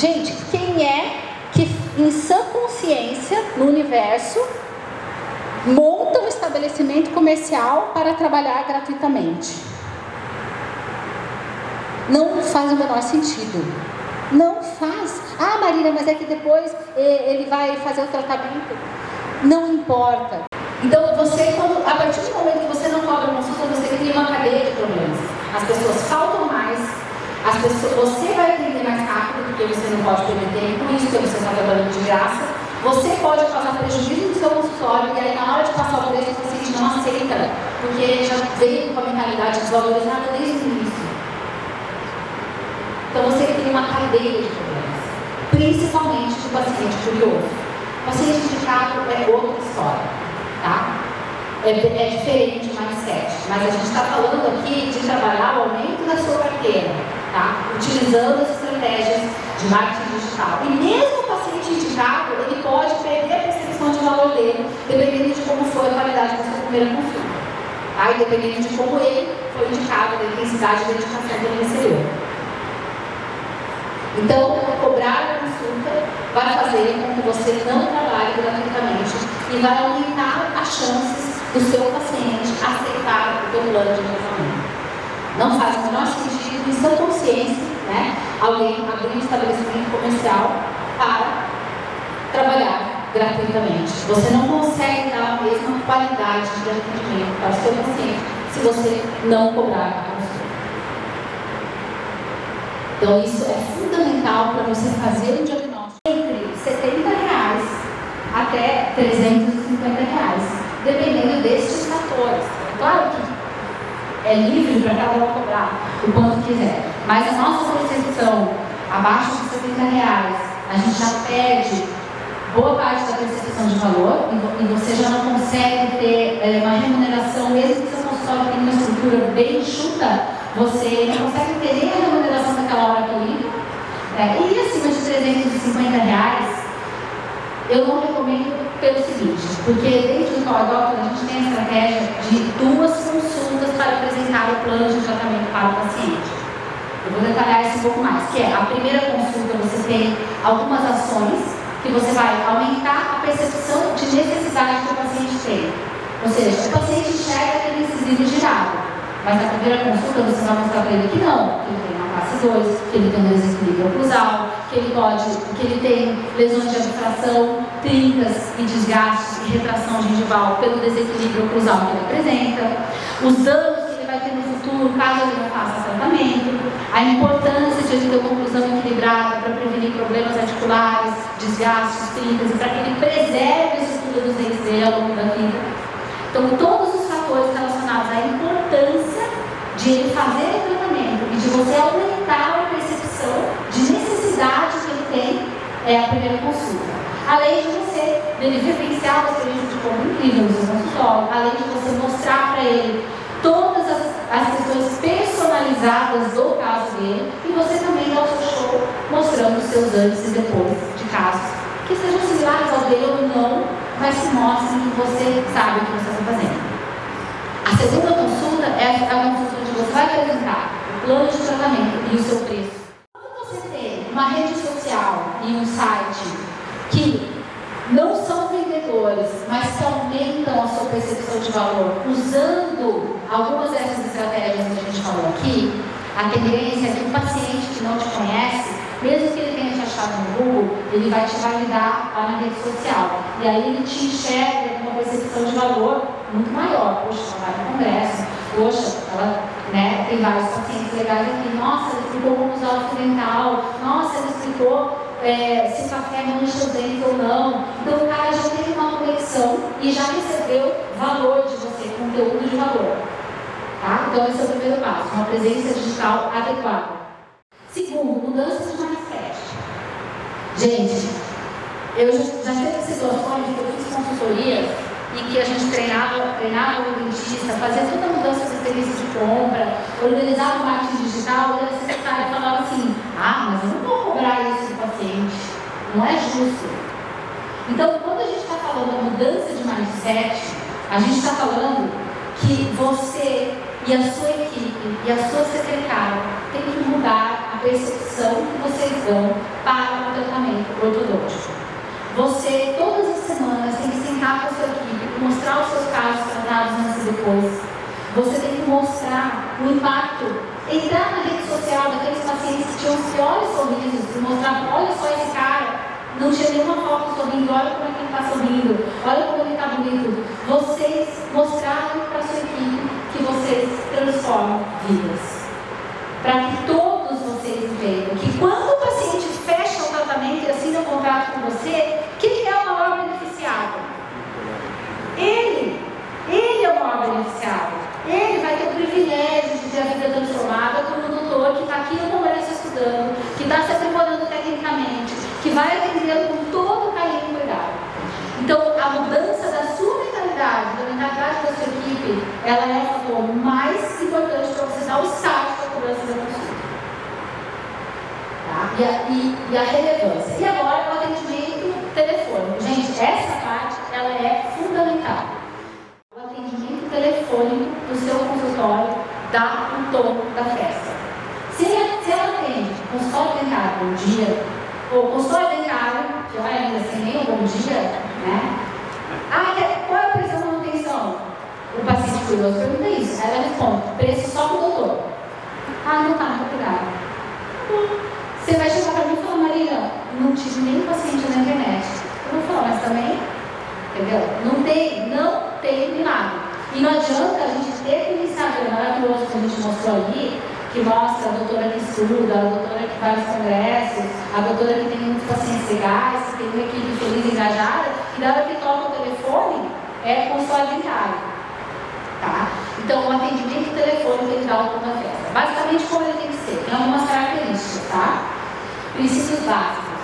Gente, quem é que em sã consciência no universo monta um estabelecimento comercial para trabalhar gratuitamente? Não faz o menor sentido. Não faz. Ah, Marina, mas é que depois ele vai fazer o tratamento. Não importa. Então, você, a partir do momento que você não cobra consulta, você cria uma cadeia de problemas. As pessoas faltam as pessoas, você vai atender mais rápido, porque você não pode perder tempo, isso porque você está trabalhando de graça. Você pode causar prejuízo no seu consultório, e aí na hora de passar o preço, o paciente não aceita, porque ele já veio com a mentalidade desvalorizada desde o início. Então você cria uma cadeia de problemas, principalmente do paciente curioso. Paciente indicado é outra história, tá? É, é diferente o mindset, mas a gente está falando aqui de trabalhar o aumento da sua carteira tá? utilizando as estratégias de marketing digital. E mesmo o paciente indicado, ele pode perder a percepção de valor dele, dependendo de como foi a qualidade da sua primeira consulta. Tá? E dependendo de como ele foi indicado, da intensidade da indicação que ele recebeu. Então, cobrar a consulta vai fazer com que você não trabalhe gratuitamente e vai aumentar as chances do seu paciente aceitar o seu plano de tratamento. Não faz o menor sentido, em sua consciência, né, alguém abrir um estabelecimento comercial para trabalhar gratuitamente. Você não consegue dar a mesma qualidade de atendimento para o seu paciente se você não cobrar a. Então, isso é fundamental para você fazer um diagnóstico entre 70 reais até 350 reais, dependendo destes fatores. Claro que é livre para cada um cobrar o quanto quiser. Mas a nossa percepção, abaixo de 70 reais, a gente já perde boa parte da percepção de valor e você já não consegue ter é, uma remuneração, mesmo que seu consultório tenha uma estrutura bem enxuta, você não consegue ter nem a remuneração daquela hora que É, e acima de 350 reais, eu não recomendo pelo seguinte, porque dentro do Power a gente tem a estratégia de duas consultas para apresentar o plano de tratamento para o paciente. Eu vou detalhar isso um pouco mais, que é a primeira consulta você tem algumas ações que você vai aumentar a percepção de necessidade que o paciente tem. Ou seja, o paciente enxerga que ele precisa de água, mas na primeira consulta você vai mostrar para ele que não, que ele tem uma classe 2, que ele tem um desequilíbrio oclusal, que ele pode, que ele tem lesões de abstração, trincas e desgastes e retração gengival pelo desequilíbrio oclusal que ele apresenta, os danos que ele vai ter no futuro caso ele não faça tratamento, a importância de ele ter uma oclusão equilibrada para prevenir problemas articulares, desgastes, trincas e para que ele preserve a estrutura dos dentes dele ao longo da vida. Então, todos os fatores relacionados à importância de ele fazer o tratamento e de você aumentar a percepção de necessidade que ele tem é a primeira consulta. Além de você vivenciar uma experiência de como incrível no seu consultório, além de você mostrar para ele todas as, as questões personalizadas do caso dele e você também dá o seu show mostrando os seus antes e depois de casos que sejam similares ao dele ou não, mas que mostrem que você sabe o que você está fazendo. A segunda consulta é a consulta vai apresentar o plano de tratamento e o seu preço. Quando você tem uma rede social e um site que não são vendedores, mas que aumentam a sua percepção de valor, usando algumas dessas estratégias que a gente falou aqui, a tendência é que o paciente que não te conhece, mesmo que ele tenha te achado no Google, ele vai te validar lá na rede social. E aí ele te enxerga com uma percepção de valor muito maior. Poxa, ela vai no congresso, poxa, ela né, tem vários pacientes legais aqui, nossa, ele explicou como usar o dental, nossa, ele explicou é, se o café mancha os dentes ou não. Então o cara já teve uma conexão e já recebeu valor de você, conteúdo de valor. Tá? Então esse é o primeiro passo, uma presença digital adequada. Segundo, mudanças de mindset. Gente, eu já, já teve situações que eu fiz consultorias e que a gente treinava, treinava o dentista, fazia toda a mudança de experiência de compra, organizava o marketing digital, e a secretária falava assim, ah, mas eu não vou cobrar isso do paciente, não é justo. Então, quando a gente está falando da mudança de mindset, a gente está falando que você e a sua equipe e a sua secretária têm que mudar a percepção que vocês dão para ortodôntico. Você, todas as semanas, tem que sentar com a sua equipe, mostrar os seus casos tratados antes e depois. Você tem que mostrar o impacto. Entrar na rede social daqueles pacientes que tinham os piores sorrisos e mostrar, olha só esse cara, não tinha nenhuma foto sorrindo, olha como é que ele está sorrindo, olha como ele está bonito. Vocês mostraram para a sua equipe que vocês transformam vidas. Para que todos vocês vejam que quando o paciente fecha o tratamento e assina o contrato com você, quem é o maior beneficiado? Ele. Ele é o maior beneficiado. Ele vai ter o privilégio de ter a vida transformada como um doutor que está aqui no Congresso estudando, que está se aprimorando tecnicamente, que vai atendê-lo com todo o carinho e cuidado. Então, a mudança da sua mentalidade, da mentalidade da sua equipe, ela é o fator mais importante para você dar o start da cobrança da consulta. Tá? E, a, e, e a relevância. E agora, o atendimento telefônico. Gente, essa parte, ela é fundamental. O atendimento telefônico do seu consultório dá o tom da festa. Se, se ela atende consultório dentário bom dia, o consultório dentário, que vai ainda sem nem um bom dia, né? Ah, qual é o? Curioso pergunta isso. Aí ela responde, preço só para o doutor. Ah, não tá, muito obrigada. Você vai chegar para mim e falar, Maria, não tive nenhum paciente na internet. Eu vou falar, mas também, entendeu? Não tem, não tem milagre. E não adianta a gente ter aquele Instagram maravilhoso que a gente mostrou ali, que mostra a doutora que estuda, a doutora que vai aos congressos, a doutora que tem muitos pacientes legais, que tem uma equipe feliz e engajada, e na hora que toca o telefone, é dentário. Então, o atendimento telefônico que dar uma festa. Basicamente, como ele tem que ser? Tem algumas características, tá? Princípios básicos.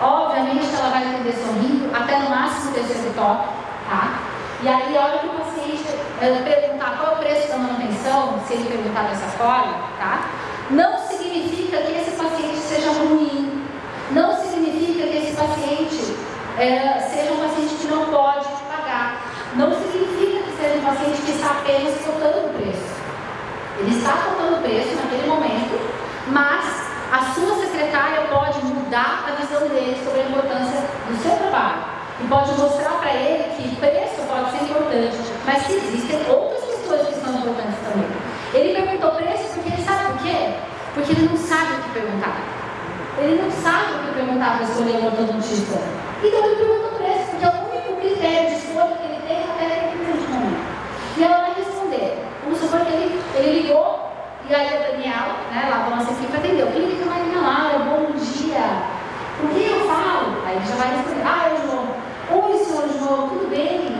Obviamente ela vai atender sorrindo, até no máximo terceiro toque, tá? E aí, a hora que o paciente perguntar qual é o preço da manutenção, se ele perguntar dessa forma, tá? Não significa que esse paciente seja ruim. Não significa que esse paciente uh, seja um paciente que não pode pagar. Não significa que seja um paciente que está apenas tocando o preço. Ele está tocando o preço naquele momento, mas a sua secretária pode mudar a visão dele sobre a importância do seu trabalho e pode mostrar para ele que preço pode ser importante, mas que existem outras questões que são importantes também. Ele perguntou preço porque ele sabe por quê? Porque ele não sabe o que perguntar. Ele não sabe o que perguntar para escolher um ortodontista. Então ele perguntou preço, porque é o único critério de escolha que ele tem até aquele momento. E ela vai responder. Vamos supor que ele, ele ligou e aí a Daniela, né, lá da nossa equipe, atendeu. Clínica Marina Lara, bom dia. O que eu falo? Aí ele já vai responder. Ah, eu, João, Oi, senhor João, tudo bem?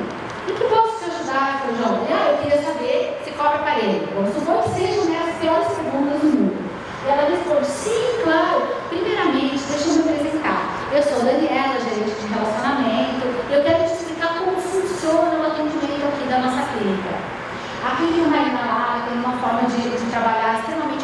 E que posso te ajudar, senhor João? Ah, eu queria saber se cobra aparelho. Vamos supor que sejam né, as piores perguntas do mundo. E ela responde, sim, claro. Primeiramente, deixa eu me apresentar. Eu sou Daniela, gerente de relacionamento. Eu quero te explicar como funciona o atendimento aqui da nossa clínica. A clínica Marina Lara tem uma forma de, de trabalhar extremamente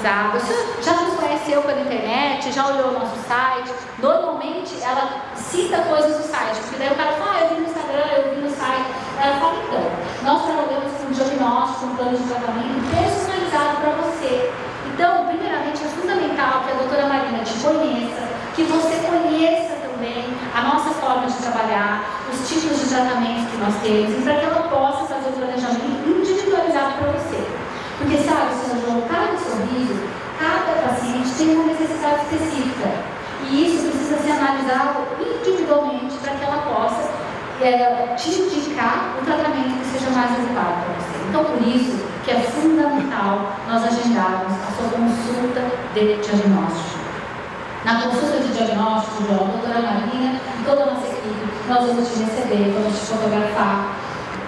personalizada. Você já nos conheceu pela internet, já olhou o nosso site. Normalmente, ela cita coisas do site, porque daí o cara fala, ah, eu vi no Instagram, eu vi no site. Ela fala, então, nós trabalhamos com um diagnóstico, um plano de tratamento personalizado para você. Então, primeiramente, é fundamental que a doutora Marina te conheça, que você conheça também a nossa forma de trabalhar, os tipos de tratamentos que nós temos, para que ela possa fazer o planejamento individualizado para você. Porque, sabe, senhor João, cada sorriso, cada paciente tem uma necessidade específica. E isso precisa ser analisado individualmente para que ela possa é, te indicar o tratamento que seja mais adequado para você. Então, por isso que é fundamental nós agendarmos a sua consulta de diagnóstico. Na consulta de diagnóstico, João, doutora Marina e toda a nossa equipe, nós vamos te receber, vamos te fotografar.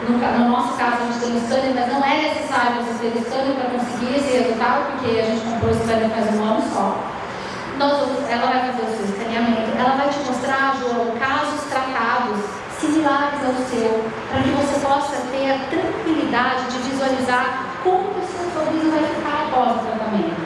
No, no nosso caso, a gente tem o scanner, mas não é necessário você ter scanner para conseguir esse resultado, porque a gente comprou o scanner faz um ano só nós, ela vai fazer o seu escaneamento, ela vai te mostrar, João, casos tratados similares ao seu, para que você possa ter a tranquilidade de visualizar como o seu sorriso vai ficar após o tratamento.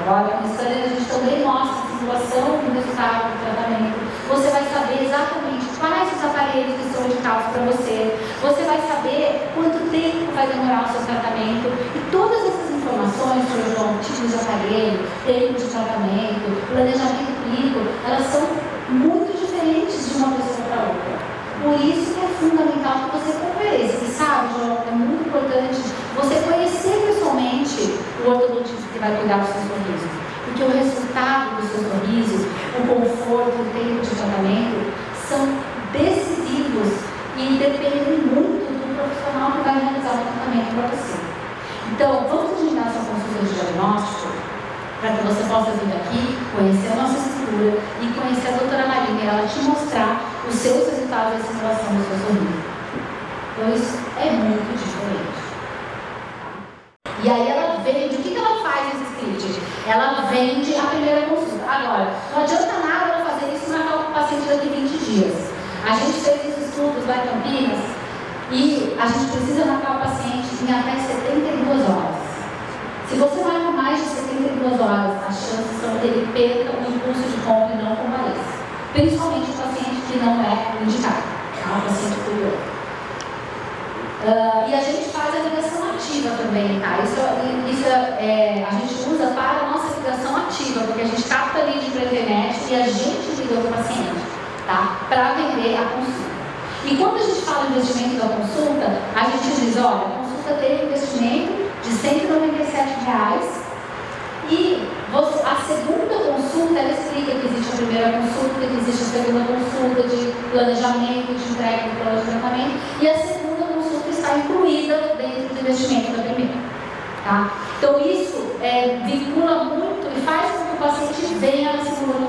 Agora, no scanner, a gente também mostra a simulação do resultado do tratamento. Você vai saber exatamente quais os aparelhos que são indicados para você. Você vai saber quanto tempo vai demorar o seu tratamento. E todas essas informações sobre o tipo de aparelho, tempo de tratamento, planejamento clínico, elas são muito diferentes de uma pessoa para outra. Por isso que é fundamental que você compareça. E sabe, João, é muito importante você conhecer pessoalmente o ortodontista que vai cuidar do seu sorriso. Porque o resultado do seu sorriso, o conforto, o tempo de tratamento, são e dependem muito do profissional que vai realizar o tratamento para você. Então, vamos agendar sua consulta de diagnóstico para que você possa vir aqui, conhecer a nossa estrutura e conhecer a doutora Marina e ela te mostrar os seus resultados da simulação do seu sorriso. Então, isso é muito diferente. E aí ela vende, o que, que ela faz nesse script? Ela vende a primeira consulta. Agora, não adianta nada ela fazer isso e marcar o paciente daqui 20 dias. A gente fez esses estudos lá em Campinas e a gente precisa marcar o paciente em até 72 horas. Se você marca mais de 72 horas, as chances são que ele perca o impulso de compra e não compareça. Principalmente o paciente que não é indicado, tá? o paciente curioso. Uh, e a gente faz a ligação ativa também, tá? Isso, isso é, a gente usa para a nossa ligação ativa, porque a gente capta ali de internet e a gente liga o paciente, tá? Para vender a consulta. E quando a gente fala investimento da consulta, a gente diz, olha, a consulta tem investimento de 197 reais, e a segunda consulta, ela explica que existe a primeira consulta, que existe a segunda consulta de planejamento, de entrega do plano de tratamento, e a segunda está incluída dentro do investimento da primeira. Tá? Então, isso é, vincula muito e faz com que o paciente venha na segunda